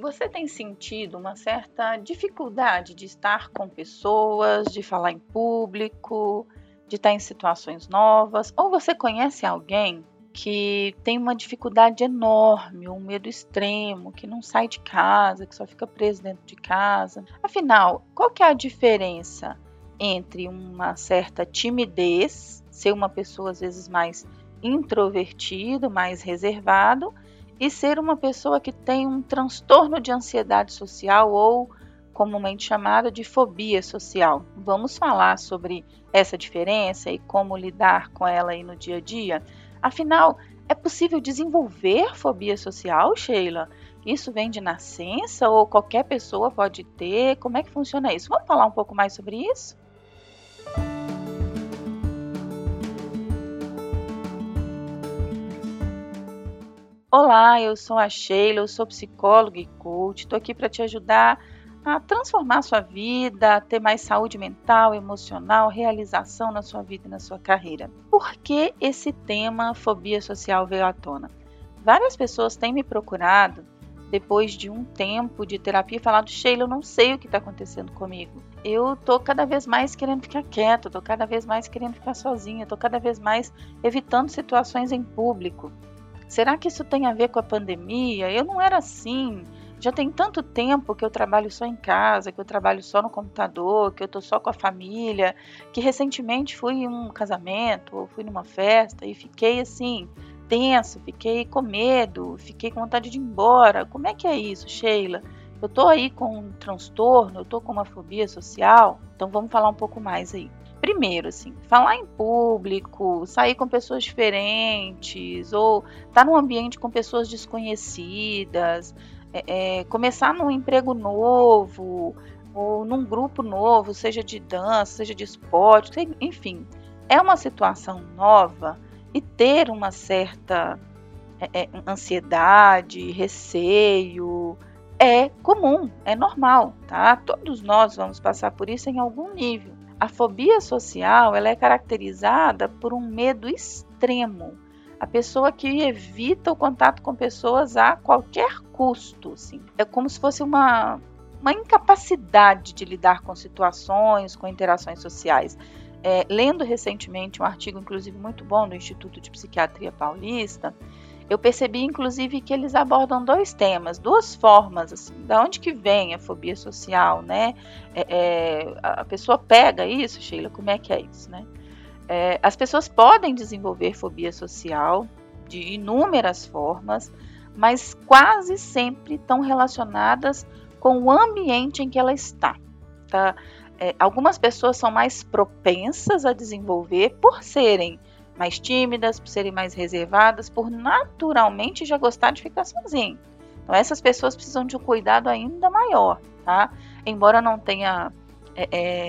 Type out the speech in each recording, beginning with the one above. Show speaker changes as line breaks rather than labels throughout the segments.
Você tem sentido uma certa dificuldade de estar com pessoas, de falar em público, de estar em situações novas? Ou você conhece alguém que tem uma dificuldade enorme, um medo extremo, que não sai de casa, que só fica preso dentro de casa? Afinal, qual que é a diferença entre uma certa timidez, ser uma pessoa às vezes mais introvertido, mais reservado, e ser uma pessoa que tem um transtorno de ansiedade social ou comumente chamada de fobia social. Vamos falar sobre essa diferença e como lidar com ela aí no dia a dia? Afinal, é possível desenvolver fobia social, Sheila? Isso vem de nascença ou qualquer pessoa pode ter? Como é que funciona isso? Vamos falar um pouco mais sobre isso? Olá, eu sou a Sheila, eu sou psicóloga e coach. Estou aqui para te ajudar a transformar a sua vida, a ter mais saúde mental, emocional, realização na sua vida e na sua carreira. Por que esse tema fobia social veio à tona? Várias pessoas têm me procurado depois de um tempo de terapia falado, Sheila, eu não sei o que está acontecendo comigo. Eu tô cada vez mais querendo ficar quieta, tô cada vez mais querendo ficar sozinha, tô cada vez mais evitando situações em público. Será que isso tem a ver com a pandemia? Eu não era assim. Já tem tanto tempo que eu trabalho só em casa, que eu trabalho só no computador, que eu tô só com a família, que recentemente fui em um casamento ou fui numa festa e fiquei assim, tenso, fiquei com medo, fiquei com vontade de ir embora. Como é que é isso, Sheila? Eu tô aí com um transtorno, eu tô com uma fobia social? Então vamos falar um pouco mais aí primeiro, assim, falar em público, sair com pessoas diferentes, ou estar tá num ambiente com pessoas desconhecidas, é, é, começar num emprego novo, ou num grupo novo, seja de dança, seja de esporte, enfim, é uma situação nova e ter uma certa é, é ansiedade, receio, é comum, é normal, tá? Todos nós vamos passar por isso em algum nível. A fobia social ela é caracterizada por um medo extremo. A pessoa que evita o contato com pessoas a qualquer custo. Assim. É como se fosse uma, uma incapacidade de lidar com situações, com interações sociais. É, lendo recentemente um artigo, inclusive muito bom, do Instituto de Psiquiatria Paulista, eu percebi inclusive que eles abordam dois temas, duas formas, assim, da onde que vem a fobia social, né? É, é, a pessoa pega isso, Sheila, como é que é isso, né? É, as pessoas podem desenvolver fobia social de inúmeras formas, mas quase sempre estão relacionadas com o ambiente em que ela está. Tá? É, algumas pessoas são mais propensas a desenvolver por serem mais tímidas, por serem mais reservadas, por naturalmente já gostar de ficar sozinho. Então essas pessoas precisam de um cuidado ainda maior, tá? Embora não tenha é,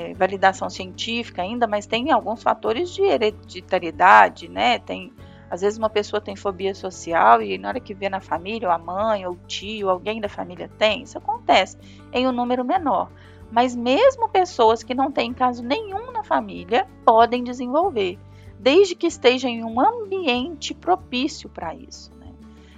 é, validação científica ainda, mas tem alguns fatores de hereditariedade, né? Tem às vezes uma pessoa tem fobia social e na hora que vê na família, ou a mãe, ou o tio, alguém da família tem, isso acontece em um número menor. Mas mesmo pessoas que não têm caso nenhum na família podem desenvolver desde que esteja em um ambiente propício para isso. Né?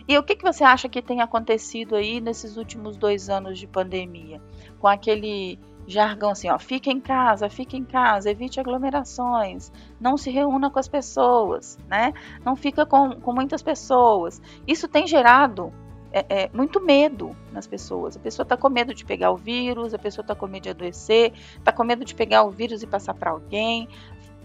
E o que, que você acha que tem acontecido aí nesses últimos dois anos de pandemia? Com aquele jargão assim, ó, fique em casa, fique em casa, evite aglomerações, não se reúna com as pessoas, né? Não fica com, com muitas pessoas. Isso tem gerado é, é, muito medo nas pessoas. A pessoa está com medo de pegar o vírus, a pessoa está com medo de adoecer, está com medo de pegar o vírus e passar para alguém,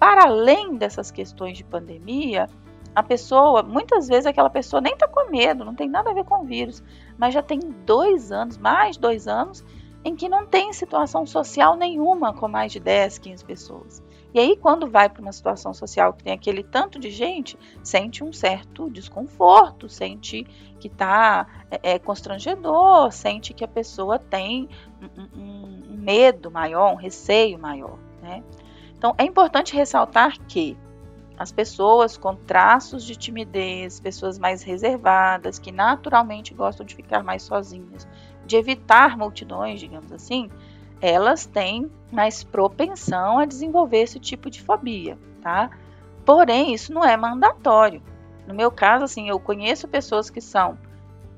para além dessas questões de pandemia, a pessoa, muitas vezes aquela pessoa nem está com medo, não tem nada a ver com vírus, mas já tem dois anos, mais dois anos, em que não tem situação social nenhuma com mais de 10, 15 pessoas. E aí, quando vai para uma situação social que tem aquele tanto de gente, sente um certo desconforto, sente que está é, é, constrangedor, sente que a pessoa tem um, um medo maior, um receio maior. Né? Então, é importante ressaltar que as pessoas com traços de timidez, pessoas mais reservadas, que naturalmente gostam de ficar mais sozinhas, de evitar multidões, digamos assim, elas têm mais propensão a desenvolver esse tipo de fobia, tá? Porém, isso não é mandatório. No meu caso, assim, eu conheço pessoas que são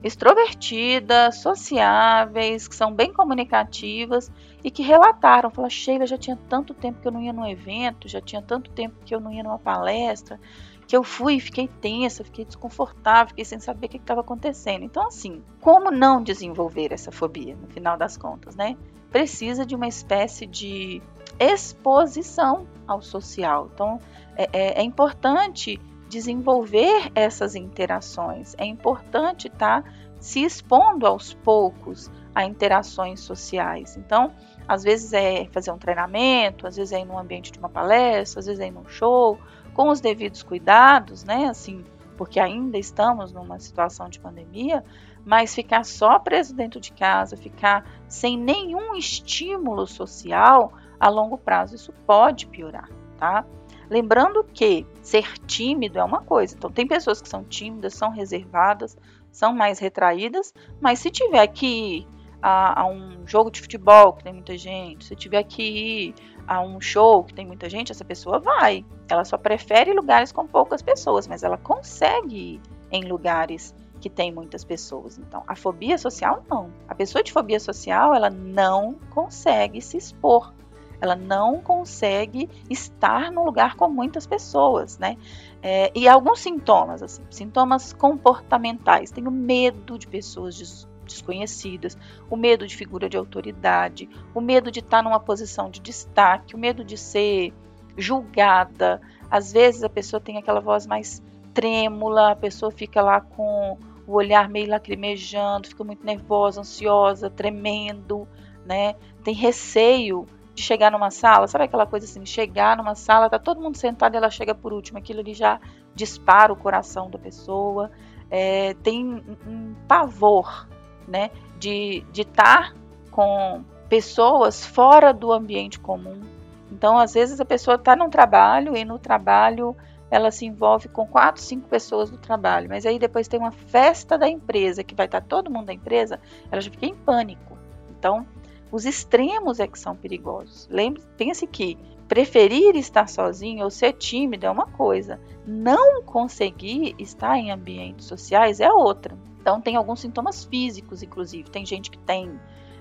extrovertidas, sociáveis, que são bem comunicativas e que relataram, falaram, Sheila, já tinha tanto tempo que eu não ia num evento, já tinha tanto tempo que eu não ia numa palestra, que eu fui e fiquei tensa, fiquei desconfortável, fiquei sem saber o que estava acontecendo. Então, assim, como não desenvolver essa fobia, no final das contas, né? Precisa de uma espécie de exposição ao social. Então, é, é, é importante desenvolver essas interações. É importante estar tá se expondo aos poucos a interações sociais. Então, às vezes é fazer um treinamento, às vezes é ir no ambiente de uma palestra, às vezes é ir num show, com os devidos cuidados, né? Assim, porque ainda estamos numa situação de pandemia, mas ficar só preso dentro de casa, ficar sem nenhum estímulo social a longo prazo, isso pode piorar, tá? Lembrando que ser tímido é uma coisa. Então, tem pessoas que são tímidas, são reservadas, são mais retraídas, mas se tiver que ir a, a, um jogo de futebol que tem muita gente, se tiver que ir a um show que tem muita gente, essa pessoa vai. Ela só prefere lugares com poucas pessoas, mas ela consegue ir em lugares que tem muitas pessoas. Então, a fobia social não. A pessoa de fobia social, ela não consegue se expor ela não consegue estar num lugar com muitas pessoas, né? É, e alguns sintomas, assim, sintomas comportamentais. Tenho medo de pessoas des desconhecidas, o medo de figura de autoridade, o medo de estar numa posição de destaque, o medo de ser julgada. Às vezes a pessoa tem aquela voz mais trêmula, a pessoa fica lá com o olhar meio lacrimejando, fica muito nervosa, ansiosa, tremendo, né? Tem receio de chegar numa sala, sabe aquela coisa assim, chegar numa sala, tá todo mundo sentado e ela chega por último, aquilo ali já dispara o coração da pessoa, é, tem um, pavor, né, de estar tá com pessoas fora do ambiente comum. Então, às vezes a pessoa está num trabalho e no trabalho ela se envolve com quatro, cinco pessoas do trabalho, mas aí depois tem uma festa da empresa que vai estar tá todo mundo da empresa, ela já fica em pânico. Então, os extremos é que são perigosos. Lembre, pense que preferir estar sozinho ou ser tímido é uma coisa, não conseguir estar em ambientes sociais é outra. Então tem alguns sintomas físicos, inclusive. Tem gente que tem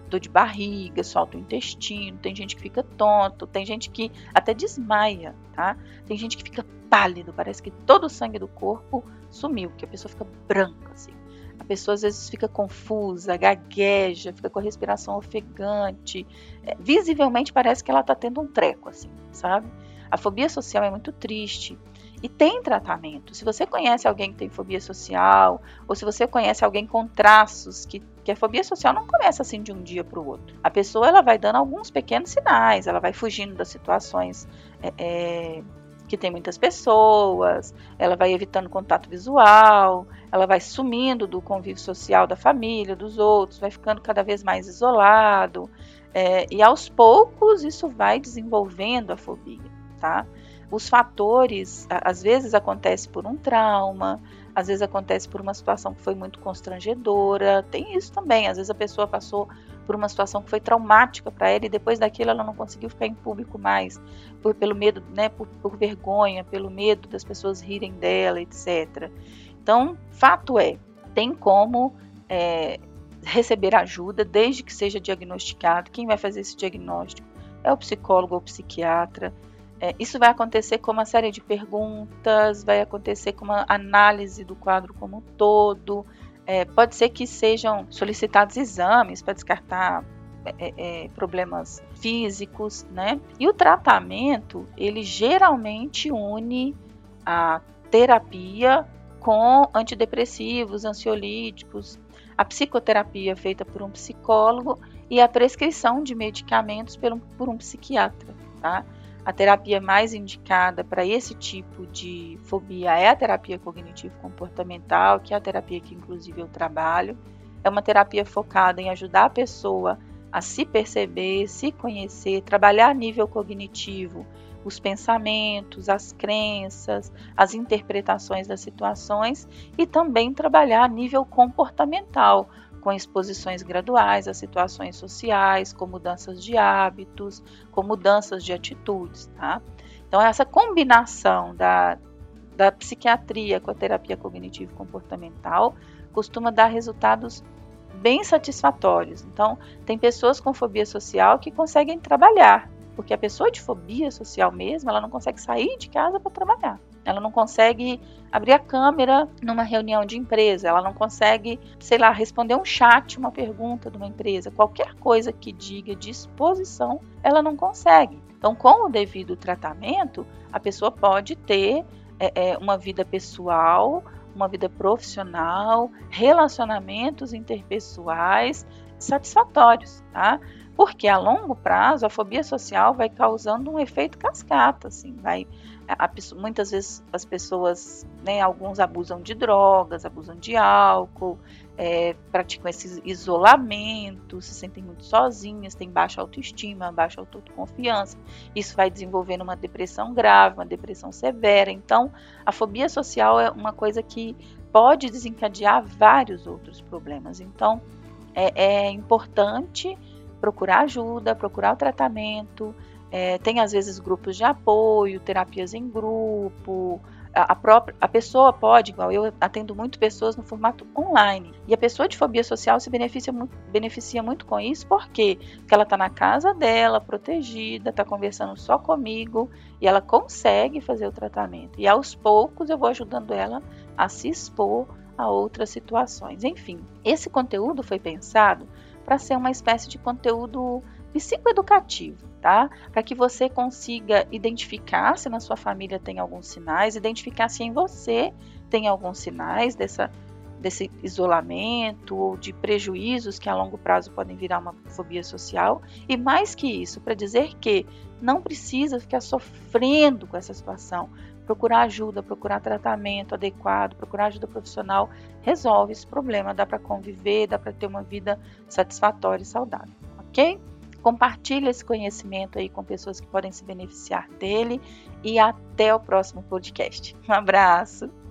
dor de barriga, solta o intestino, tem gente que fica tonto, tem gente que até desmaia, tá? Tem gente que fica pálido, parece que todo o sangue do corpo sumiu, que a pessoa fica branca assim. A pessoa às vezes fica confusa, gagueja, fica com a respiração ofegante. É, visivelmente parece que ela está tendo um treco, assim, sabe? A fobia social é muito triste. E tem tratamento. Se você conhece alguém que tem fobia social, ou se você conhece alguém com traços que, que a fobia social não começa assim de um dia para o outro. A pessoa ela vai dando alguns pequenos sinais, ela vai fugindo das situações é, é, que tem muitas pessoas, ela vai evitando contato visual, ela vai sumindo do convívio social da família, dos outros, vai ficando cada vez mais isolado. É, e aos poucos isso vai desenvolvendo a fobia, tá? Os fatores, às vezes acontece por um trauma, às vezes acontece por uma situação que foi muito constrangedora, tem isso também, às vezes a pessoa passou por uma situação que foi traumática para ela e depois daquilo ela não conseguiu ficar em público mais, por, pelo medo, né, por, por vergonha, pelo medo das pessoas rirem dela, etc. Então, fato é, tem como é, receber ajuda desde que seja diagnosticado. Quem vai fazer esse diagnóstico é o psicólogo ou psiquiatra. É, isso vai acontecer com uma série de perguntas, vai acontecer com uma análise do quadro como um todo, é, pode ser que sejam solicitados exames para descartar é, é, problemas físicos, né? E o tratamento, ele geralmente une a terapia com antidepressivos, ansiolíticos, a psicoterapia feita por um psicólogo e a prescrição de medicamentos por um, por um psiquiatra, tá? A terapia mais indicada para esse tipo de fobia é a terapia cognitivo-comportamental, que é a terapia que, inclusive, eu trabalho. É uma terapia focada em ajudar a pessoa a se perceber, se conhecer, trabalhar a nível cognitivo os pensamentos, as crenças, as interpretações das situações e também trabalhar a nível comportamental, com exposições graduais a situações sociais, com mudanças de hábitos, com mudanças de atitudes, tá? Então, essa combinação da, da psiquiatria com a terapia cognitivo-comportamental costuma dar resultados bem satisfatórios. Então, tem pessoas com fobia social que conseguem trabalhar, porque a pessoa de fobia social mesmo, ela não consegue sair de casa para trabalhar. Ela não consegue abrir a câmera numa reunião de empresa, ela não consegue, sei lá, responder um chat, uma pergunta de uma empresa, qualquer coisa que diga disposição, ela não consegue. Então, com o devido tratamento, a pessoa pode ter é, é, uma vida pessoal, uma vida profissional, relacionamentos interpessoais satisfatórios, tá? Porque a longo prazo a fobia social vai causando um efeito cascata, assim, vai a, muitas vezes as pessoas, né, alguns abusam de drogas, abusam de álcool, é, praticam esse isolamento, se sentem muito sozinhas, têm baixa autoestima, baixa autoconfiança. Isso vai desenvolvendo uma depressão grave, uma depressão severa. Então, a fobia social é uma coisa que pode desencadear vários outros problemas. Então, é, é importante procurar ajuda, procurar o tratamento. É, tem às vezes grupos de apoio, terapias em grupo. A, a, própria, a pessoa pode, igual eu atendo muito pessoas no formato online. E a pessoa de fobia social se beneficia muito, beneficia muito com isso, por quê? Porque ela está na casa dela, protegida, está conversando só comigo e ela consegue fazer o tratamento. E aos poucos eu vou ajudando ela a se expor a outras situações. Enfim, esse conteúdo foi pensado para ser uma espécie de conteúdo psicoeducativo, tá? Para que você consiga identificar se na sua família tem alguns sinais, identificar se em você tem alguns sinais dessa, desse isolamento ou de prejuízos que a longo prazo podem virar uma fobia social. E mais que isso, para dizer que não precisa ficar sofrendo com essa situação, procurar ajuda, procurar tratamento adequado, procurar ajuda profissional, resolve esse problema. Dá para conviver, dá para ter uma vida satisfatória e saudável, ok? Compartilhe esse conhecimento aí com pessoas que podem se beneficiar dele e até o próximo podcast. Um abraço!